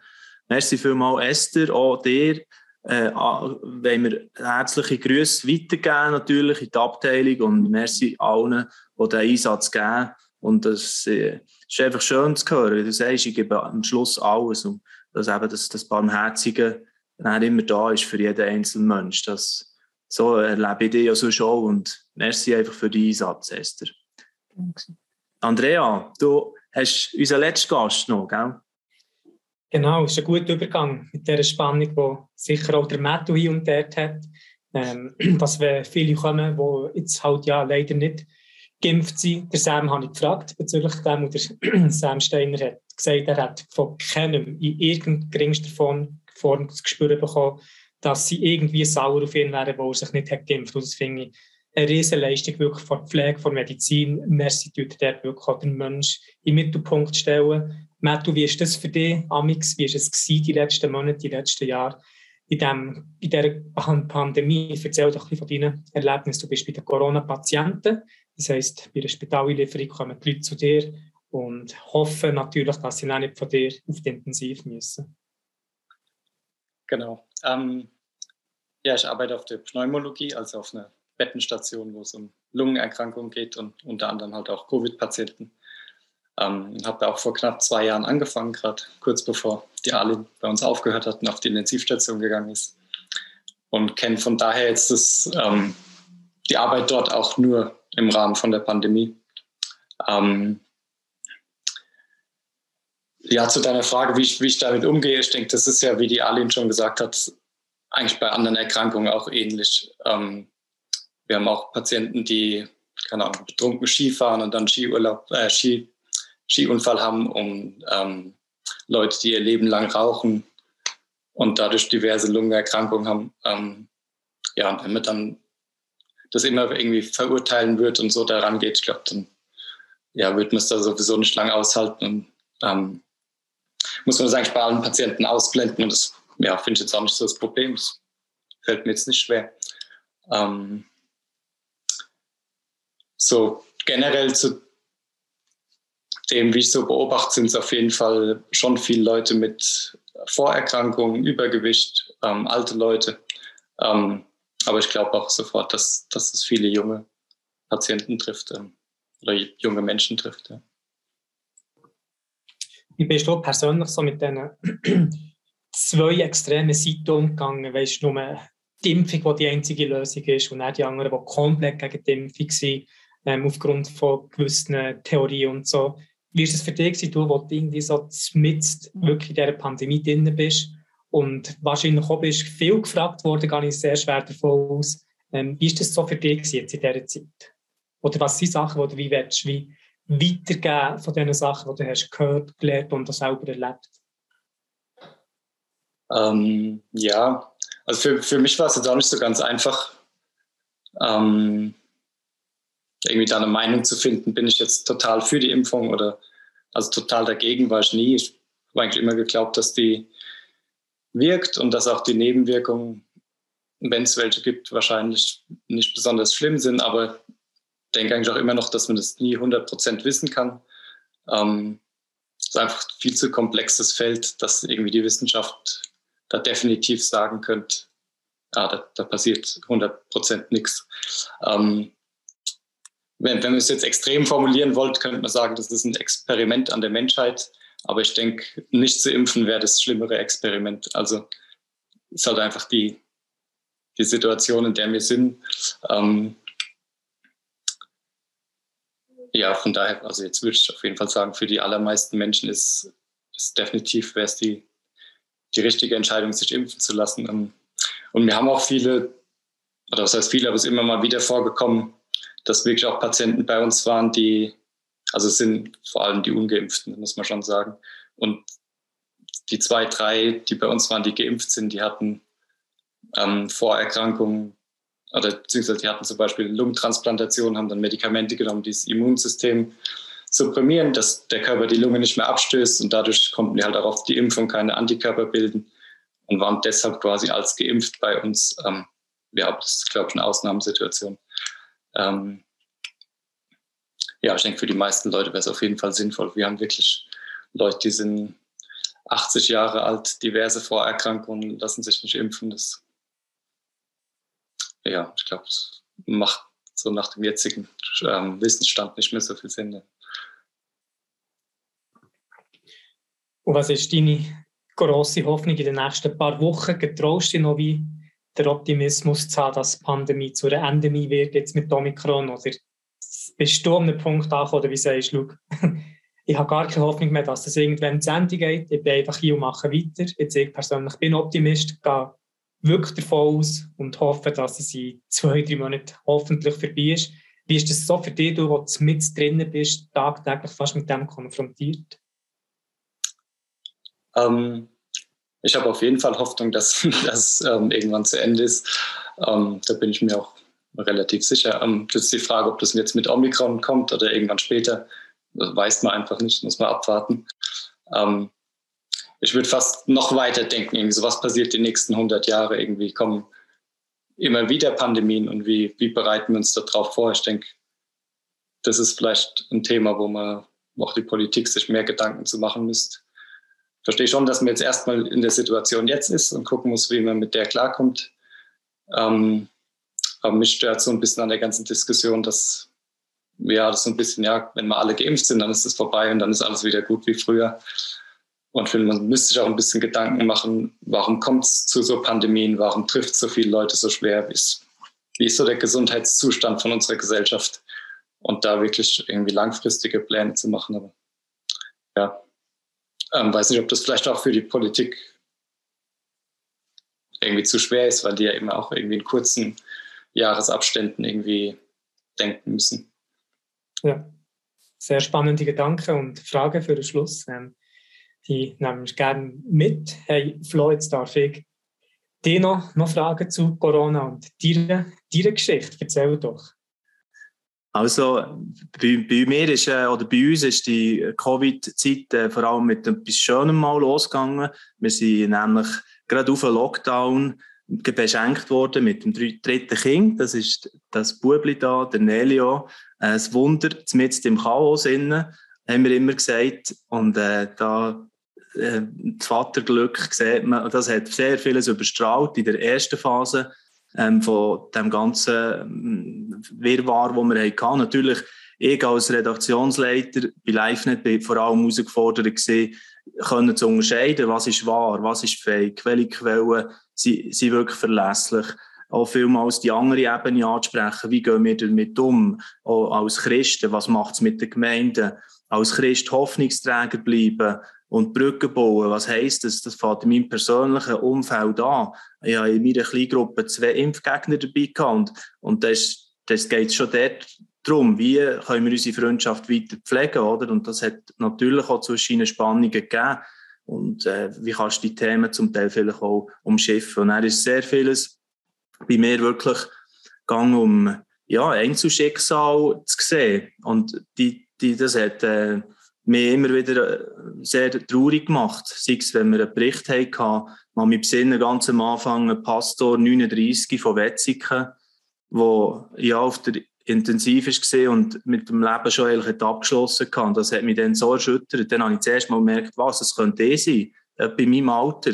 Merci vielmals Esther, auch dir. Äh, wenn wir herzliche Grüße weitergeben natürlich in die Abteilung und merci allen, die den Einsatz geben. Und das äh, ist einfach schön zu hören, wie du sagst, ich gebe am Schluss alles und dass eben das, das Barmherzige dann immer da ist für jeden einzelnen Mensch. Das, so erlebe ich dich ja so schon und merci einfach für deinen Einsatz, Esther. Danke. Andrea, du hast unseren letzten Gast noch, gell? Genau, es ist ein guter Übergang mit dieser Spannung, die sicher auch der Matthew hier und dort hat. Ähm, dass wenn viele kommen, die jetzt halt ja leider nicht geimpft sind. Der Sam habe ich gefragt bezüglich dem und der Sam Steiner hat gesagt, er hat von keinem in irgendeiner geringster Form, Form das Gespür bekommen, dass sie irgendwie sauer auf ihn wären, wo er sich nicht hat geimpft. Und das finde ich eine riesige wirklich von Pflege, von Medizin. Merci, dort wirklich auch den Menschen im Mittelpunkt stellen. Matthew, wie ist das für dich, Amix? Wie war es gewesen, die letzten Monate, die letzten Jahre in, dem, in dieser Pandemie? Erzähl doch ein bisschen von deinen Erlebnissen. Du bist bei den Corona-Patienten. Das heisst, bei der Spitaleinlieferung kommen die Leute zu dir und hoffen natürlich, dass sie nicht von dir auf die Intensiv müssen. Genau. Ähm, ja, ich arbeite auf der Pneumologie, also auf einer Bettenstation, wo es um Lungenerkrankungen geht und unter anderem halt auch Covid-Patienten. Ähm, habe auch vor knapp zwei Jahren angefangen, gerade kurz bevor die Ali bei uns aufgehört hat und auf die Intensivstation gegangen ist. Und kenne von daher jetzt das, ähm, die Arbeit dort auch nur im Rahmen von der Pandemie. Ähm, ja, zu deiner Frage, wie ich, wie ich damit umgehe, ich denke, das ist ja, wie die Alin schon gesagt hat, eigentlich bei anderen Erkrankungen auch ähnlich. Ähm, wir haben auch Patienten, die, keine Ahnung, betrunken Skifahren und dann Skiurlaub, äh, Ski, Skiunfall haben, um ähm, Leute, die ihr Leben lang rauchen und dadurch diverse Lungenerkrankungen haben. Ähm, ja, wenn man dann das immer irgendwie verurteilen wird und so daran geht, ich glaube, dann ja, wird man es da sowieso nicht lange aushalten und ähm, muss man eigentlich bei allen Patienten ausblenden und das ja, finde ich jetzt auch nicht so das Problem. Das fällt mir jetzt nicht schwer. Ähm, so generell zu dem, wie ich so beobachte, sind es auf jeden Fall schon viele Leute mit Vorerkrankungen, Übergewicht, ähm, alte Leute. Ähm, aber ich glaube auch sofort, dass, dass es viele junge Patienten trifft ähm, oder junge Menschen trifft. Ja. Wie bist du persönlich so mit diesen zwei extremen Seiten umgegangen? Weißt du, nur die Impfung, die die einzige Lösung ist, und dann die anderen, die komplett gegen die Impfung sind, ähm, aufgrund von gewissen Theorien und so. Wie ist es für dich, du, wo du irgendwie so mit wirklich in dieser Pandemie drin bist? Und wahrscheinlich auch bist viel gefragt worden, gar nicht sehr schwer davon aus, Ähm, wie ist das so für dich jetzt in dieser Zeit? Oder was sind Sachen, die du wie willst, wie weitergeben von diesen Sachen, die du hast gehört, gelernt und selber erlebt? Ähm, ja, also für, für mich war es jetzt auch nicht so ganz einfach, ähm, irgendwie da eine Meinung zu finden, bin ich jetzt total für die Impfung oder also total dagegen war ich nie. Ich habe eigentlich immer geglaubt, dass die wirkt und dass auch die Nebenwirkungen, wenn es welche gibt, wahrscheinlich nicht besonders schlimm sind, aber ich denke eigentlich auch immer noch, dass man das nie 100% wissen kann. Ähm, es ist einfach viel zu komplexes Feld, dass irgendwie die Wissenschaft da definitiv sagen könnte, ah, da, da passiert 100% nichts. Ähm, wenn, wenn man es jetzt extrem formulieren wollt, könnte man sagen, das ist ein Experiment an der Menschheit. Aber ich denke, nicht zu impfen wäre das schlimmere Experiment. Also es ist halt einfach die, die Situation, in der wir sind. Ähm, ja, von daher, also jetzt würde ich auf jeden Fall sagen, für die allermeisten Menschen ist, ist definitiv wäre es die, die richtige Entscheidung, sich impfen zu lassen. Ähm, und wir haben auch viele, oder was heißt viele, aber es ist immer mal wieder vorgekommen, dass wirklich auch Patienten bei uns waren, die, also es sind vor allem die Ungeimpften, muss man schon sagen. Und die zwei, drei, die bei uns waren, die geimpft sind, die hatten ähm, Vorerkrankungen oder beziehungsweise die hatten zum Beispiel Lungentransplantation, haben dann Medikamente genommen, die das Immunsystem supprimieren, dass der Körper die Lunge nicht mehr abstößt und dadurch konnten die halt auch auf die Impfung keine Antikörper bilden und waren deshalb quasi als geimpft bei uns. Ähm, ja, das ist, glaube ich, eine Ausnahmesituation. Ähm, ja, ich denke, für die meisten Leute wäre es auf jeden Fall sinnvoll. Wir haben wirklich Leute, die sind 80 Jahre alt, diverse Vorerkrankungen, lassen sich nicht impfen. Das, ja, ich glaube, das macht so nach dem jetzigen ähm, Wissensstand nicht mehr so viel Sinn. Und was ist deine grosse Hoffnung in den nächsten paar Wochen? Getraust du dich noch wie der Optimismus zu haben, dass die Pandemie zu einer Endemie wird, jetzt mit Omikron? Oder bist du an einem Punkt angekommen, oder wie sagst du, ich habe gar keine Hoffnung mehr, dass das irgendwann zu Ende geht. Ich bin einfach hier und mache weiter. Jetzt ich persönlich bin Optimist, gehe wirklich davon aus und hoffe, dass es in zwei, drei Monaten hoffentlich vorbei ist. Wie ist das so für dich, du, wo du mit drinnen bist, tagtäglich fast mit dem konfrontiert? Ähm, ich habe auf jeden Fall Hoffnung, dass das ähm, irgendwann zu Ende ist. Ähm, da bin ich mir auch relativ sicher. Ähm, das ist die Frage, ob das jetzt mit Omikron kommt oder irgendwann später. Das weiß man einfach nicht, muss man abwarten. Ähm, ich würde fast noch weiter denken, irgendwie so, was passiert die nächsten 100 Jahre? Irgendwie kommen immer wieder Pandemien und wie, wie bereiten wir uns darauf vor? Ich denke, das ist vielleicht ein Thema, wo man auch die Politik sich mehr Gedanken zu machen müsste. Verstehe schon, dass man jetzt erstmal in der Situation jetzt ist und gucken muss, wie man mit der klarkommt. Ähm, aber mich stört so ein bisschen an der ganzen Diskussion, dass ja, das so ein bisschen, ja, wenn wir alle geimpft sind, dann ist es vorbei und dann ist alles wieder gut wie früher. Und finde, man müsste sich auch ein bisschen Gedanken machen, warum kommt es zu so Pandemien, warum trifft so viele Leute so schwer, wie ist, wie ist so der Gesundheitszustand von unserer Gesellschaft und da wirklich irgendwie langfristige Pläne zu machen. Aber ja, ähm, weiß nicht, ob das vielleicht auch für die Politik irgendwie zu schwer ist, weil die ja immer auch irgendwie in kurzen Jahresabständen irgendwie denken müssen. Ja, sehr spannende Gedanken und Frage für den Schluss. Ähm, die nehmen wir gerne mit. Hey, Flo, jetzt darf ich dir noch, noch Fragen zu Corona und deiner, deiner Geschichte. Erzähl doch. Also bei, bei, mir ist, äh, oder bei uns ist die Covid-Zeit äh, vor allem mit etwas Schönem mal losgegangen. Wir sind nämlich gerade auf den Lockdown beschenkt worden mit dem dritten Kind. Das ist das Bubli da, der Nelio. Ein Wunder, mit im Chaos innen, haben wir immer gesagt. Und äh, da äh, das Vaterglück sieht man, das hat sehr vieles überstrahlt in der ersten Phase ähm, von dem ganzen ähm, Wirrwarr, den wir hatten. Natürlich, ich als Redaktionsleiter bei LiveNet bin vor allem herausgefordert gewesen, können zu unterscheiden, was ist wahr, was ist fake, welche Quellen sind, sind wirklich verlässlich. Auch vielmals die andere Ebene anzusprechen, wie gehen wir damit um, auch als Christen, was macht es mit den Gemeinden, als Christ Hoffnungsträger bleiben, Und Brücken bauen, was heisst das? Das fängt in meinem persönlichen Umfeld an. Ich habe in meiner Kleingruppe zwei Impfgegner dabei gehabt und, und das, das geht schon dort darum, wie können wir unsere Freundschaft weiter pflegen, oder? Und das hat natürlich auch zwischen Spannungen gegeben. Und äh, wie kannst du die Themen zum Teil vielleicht auch umschiffen? Und dann ist sehr vieles bei mir wirklich gegangen um ja, Einzelschicksal zu sehen. Und die, die, das hat äh, mich immer wieder äh, sehr traurig gemacht. Sei es, wenn wir einen Bericht hatten, mal mit Besinnen ganz am Anfang, ein Pastor 39 von Wetzigen, der ja auf der intensiv war und mit dem Leben schon eigentlich abgeschlossen hatte. Das hat mich dann so erschüttert. Dann habe ich zuerst mal gemerkt, was, es könnte eh sein, äh, bei meinem Alter.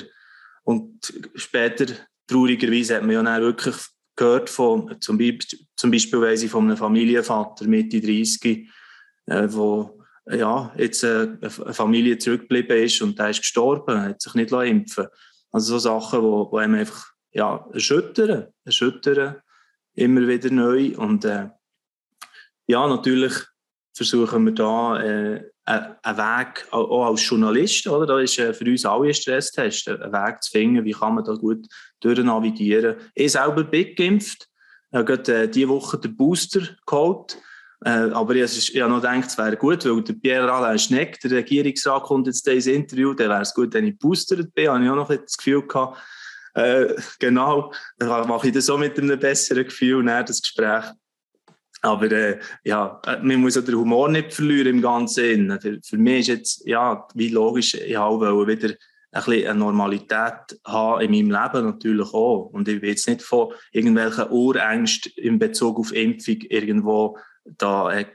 Und später, traurigerweise, hat man ja dann wirklich gehört von, zum Beispiel, zum Beispiel von einem Familienvater Mitte 30, äh, wo ja, jetzt äh, eine Familie zurückgeblieben ist und der ist gestorben, hat sich nicht impfen Also so Sachen, die, die einem einfach ja, erschüttern, erschüttern, immer wieder neu. Und äh, ja, natürlich versuchen wir da äh, einen Weg, auch als Journalist, oder? Da ist äh, für uns alle ein Stresstest, einen Weg zu finden, wie kann man da gut durchnavigieren. Ich selber bin geimpft, ich habe gerade äh, diese Woche den Booster geholt. Äh, aber ich, ich habe noch gedacht, es wäre gut, weil der Pierre Alain Schneck, der Regierungsrat, kommt jetzt ins Interview, dann wäre es gut, wenn ich boostert bin. habe ich auch noch das Gefühl gehabt, äh, genau, dann mache ich das so mit einem besseren Gefühl, nach das Gespräch. Aber äh, ja, äh, man muss ja den Humor nicht verlieren im ganzen Für, für mich ist jetzt, ja, wie logisch, ich wollte wieder ein bisschen eine Normalität haben in meinem Leben natürlich auch. Und ich will jetzt nicht von irgendwelchen Urängsten in Bezug auf Impfung irgendwo da äh,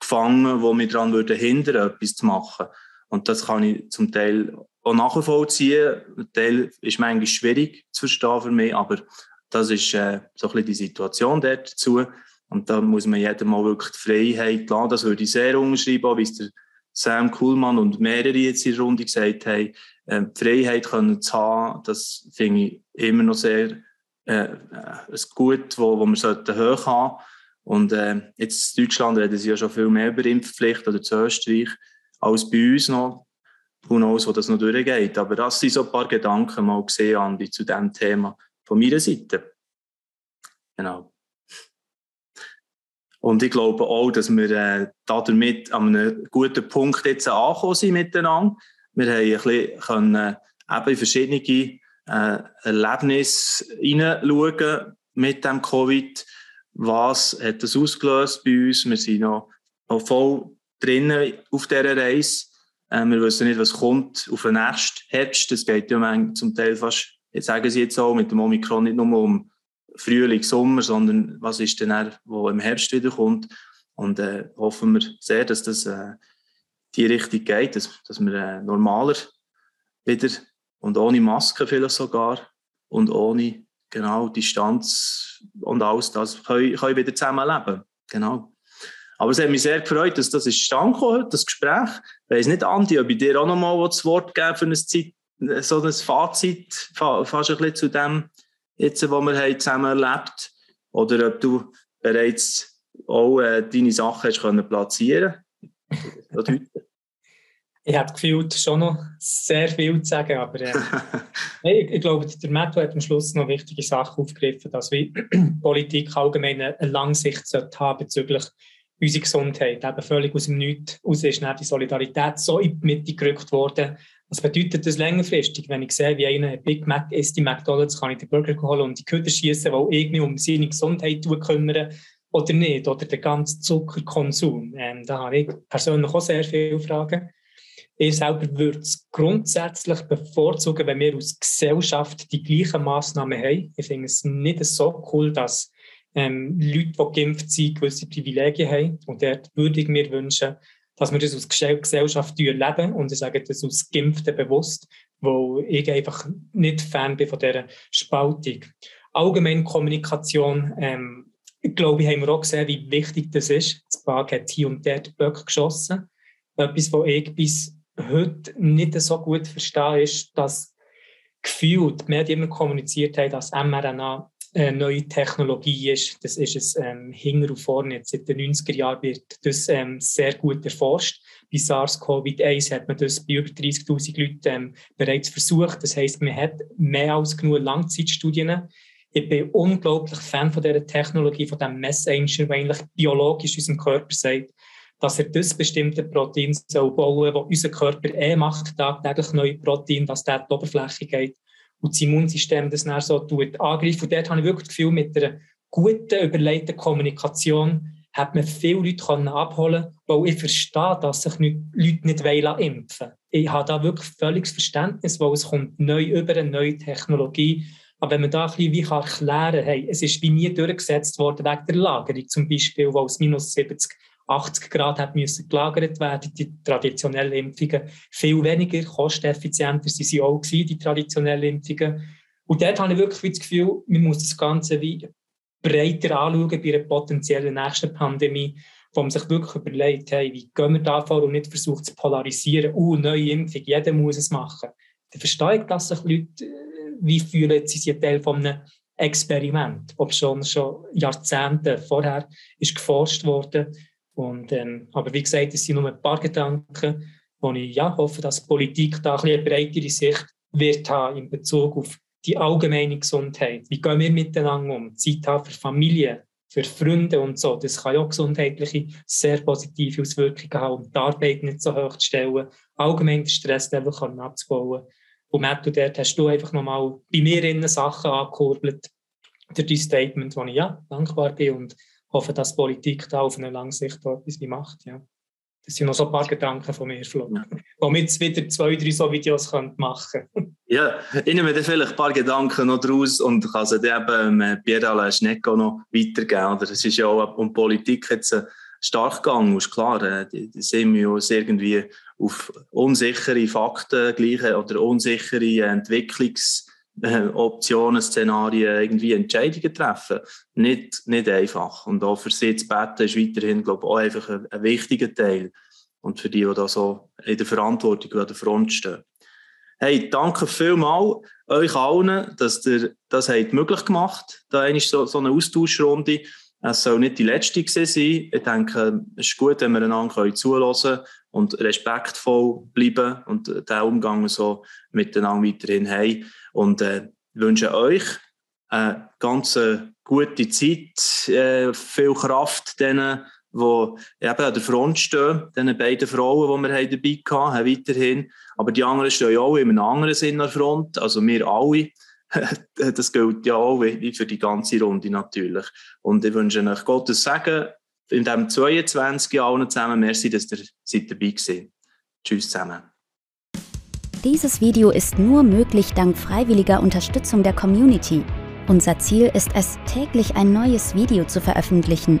gefangen, wo mich daran würde hindern, etwas zu machen. Und das kann ich zum Teil auch nachvollziehen. Ein Teil ist manchmal schwierig zu verstehen für mich, aber das ist äh, so ein bisschen die Situation dazu. Und da muss man jedem mal wirklich die Freiheit lassen. Das würde ich sehr unterschreiben, wie es der Sam Kuhlmann und mehrere jetzt in der Runde gesagt haben. Ähm, die Freiheit können zu haben, das finde ich immer noch sehr äh, ein Gut, wo, wo man sollte hoch haben Und äh, jetzt in Deutschland reden sie ja schon viel mehr über Impfpflicht oder zu Österreich als bei uns noch. Who knows, wo das noch durchgeht. Aber das sind so ein paar Gedanken mal gesehen, Andi, zu diesem Thema von meiner Seite. Genau. Und ich glaube auch, dass wir äh, damit an einem guten Punkt jetzt angekommen sind miteinander. Wir haben ein bisschen können, eben in verschiedene äh, Erlebnisse hineinschauen mit dem Covid. Was hat das ausgelöst bei uns? Wir sind noch, noch voll drinnen auf dieser Reise. Äh, wir wissen nicht, was kommt auf den nächsten Herbst. Es geht ja zum Teil fast, jetzt sagen Sie jetzt auch, mit dem Omikron nicht nur um Frühling, Sommer, sondern was ist denn er, wo im Herbst wiederkommt. Und äh, hoffen wir sehr, dass das äh, die Richtung geht, dass, dass wir äh, normaler wieder und ohne Maske vielleicht sogar und ohne genau Distanz und alles das können, können wieder zusammenleben. Genau. Aber es hat mich sehr gefreut, dass das ist stand heute, das Gespräch. Ich weiss nicht, Andi, ob ich dir auch noch mal das Wort geben für ein Zeit, so ein Fazit, fast ein bisschen zu dem, jetzt, wo wir zusammen erlebt oder ob du bereits auch äh, deine Sachen hast können platzieren Ich habe gefühlt schon noch sehr viel zu sagen, aber äh, ich, ich, glaube, der Matto hat am Schluss noch wichtige Sachen aufgegriffen, dass wir Politik allgemein eine Langsicht haben bezüglich unsere Gesundheit. Eben völlig aus dem Nichts aus ist die Solidarität so in die Mitte gerückt worden. Was bedeutet das längerfristig? Wenn ich sehe, wie einer Big Mac isst, die McDonalds, kann ich den Burger holen und die Köder schießen, die irgendwie um seine Gesundheit kümmern oder nicht, oder der ganze Zuckerkonsum. Ähm, da habe ich persönlich auch sehr viele Fragen. Ich selber würde es grundsätzlich bevorzugen, wenn wir als Gesellschaft die gleichen Massnahmen haben. Ich finde es nicht so cool, dass ähm, Leute, die geimpft sind, gewisse Privilegien haben. Und dort würde ich mir wünschen, dass wir das als Gesellschaft leben und ich sage das als Geimpfte bewusst, wo ich einfach nicht Fan bin von dieser Spaltung. Allgemeine Kommunikation, ähm, ich glaube, ich haben wir auch gesehen, wie wichtig das ist. Das Bag hat hier und dort Böcke geschossen. Etwas, was ich bis heute nicht so gut verstehe, ist, dass gefühlt Medien immer kommuniziert haben, dass mRNA eine neue Technologie ist. Das ist es ähm, hinten und vorne. Jetzt seit den 90er Jahren wird das ähm, sehr gut erforscht. Bei SARS-CoV-1 hat man das bei über 30.000 Leuten ähm, bereits versucht. Das heißt, man hat mehr als genug Langzeitstudien. Ich bin unglaublich Fan von dieser Technologie, von diesem Messenger, der eigentlich biologisch unserem Körper sagt, dass er das bestimmte Protein soll bauen soll, das unser Körper eh macht, tagtäglich neue Proteine, dass der die Oberfläche geht und das Immunsystem das dann so tut, angreift. Und dort habe ich wirklich das Gefühl, mit einer guten, überlegten Kommunikation hat man viele Leute können abholen weil ich verstehe, dass sich Leute nicht impfen wollen. Ich habe da wirklich völliges Verständnis, weil es kommt neu über eine neue Technologie. Aber wenn man da ein bisschen erklären kann, hey, es ist wie nie durchgesetzt worden wegen der Lagerung zum Beispiel, wo es minus 70 80 Grad hat müssen gelagert werden, die traditionellen Impfungen viel weniger, kosteneffizienter sind sie auch gewesen, die traditionellen Impfungen. Und dort habe ich wirklich das Gefühl, man muss das Ganze wie breiter anschauen bei einer potenziellen nächsten Pandemie, wo man sich wirklich überlegt, hey, wie gehen wir da vor und nicht versucht zu polarisieren, oh, neue Impfung, jeder muss es machen. Dann verstehe ich, dass sich Leute äh, wie fühlen, sie sind Teil von einem Experiment, ob schon, schon Jahrzehnte vorher ist geforscht wurde und, ähm, aber wie gesagt, es sind nur ein paar Gedanken, wo ich ja, hoffe, dass Politik da ein eine breitere Sicht wird haben in Bezug auf die allgemeine Gesundheit. Wie gehen wir miteinander um? Zeit haben für Familie, für Freunde und so. Das kann ja auch gesundheitliche, sehr positive Auswirkungen haben, um die Arbeit nicht so hoch zu stellen, allgemein den Stresslevel abzubauen. Und Matt, dort hast du einfach nochmal bei mir innen Sachen angekurbelt, durch dein Statement, wo ich ja dankbar bin und hoffe, dass Politik da auf eine lange Sicht etwas macht. Ja. Das sind noch so ein paar Gedanken von mir, Flo. Ja. Womit jetzt wieder zwei, drei so Videos machen könnt. Ja, ich nehme dann vielleicht ein paar Gedanken noch daraus und kann sie dann eben ähm, Pierre Schnecko noch weitergeben. Oder es ist ja auch um Politik jetzt äh, stark gegangen. Ist klar, äh, die, die sehen wir uns irgendwie auf unsichere Fakten gleichen oder unsichere Entwicklungs- äh, Optionen, Szenarien, irgendwie Entscheidungen treffen. Nicht, nicht einfach. Und auch für sie zu beten ist weiterhin, glaube ich, auch einfach ein, ein wichtiger Teil. Und für die, die da so in der Verantwortung an der Front stehen. Hey, danke vielmals euch allen, dass ihr das habt möglich gemacht Da ist so, so eine Austauschrunde. Es soll nicht die letzte sein. Ich denke, es ist gut, wenn wir einander zulassen und respektvoll bleiben und den Umgang so miteinander weiterhin haben. Und äh, wünsche euch eine ganz gute Zeit, äh, viel Kraft denen, die eben an der Front stehen, diesen beiden Frauen, die wir dabei hatten, haben weiterhin. Aber die anderen stehen ja auch in einem anderen Sinn an der Front, also wir alle. das gilt ja auch wie für die ganze Runde natürlich. Und ich wünsche euch Gottes Segen in diesem 22 Jahr allen zusammen. Merci, dass ihr seid dabei seid. Tschüss zusammen. Dieses Video ist nur möglich dank freiwilliger Unterstützung der Community. Unser Ziel ist es, täglich ein neues Video zu veröffentlichen.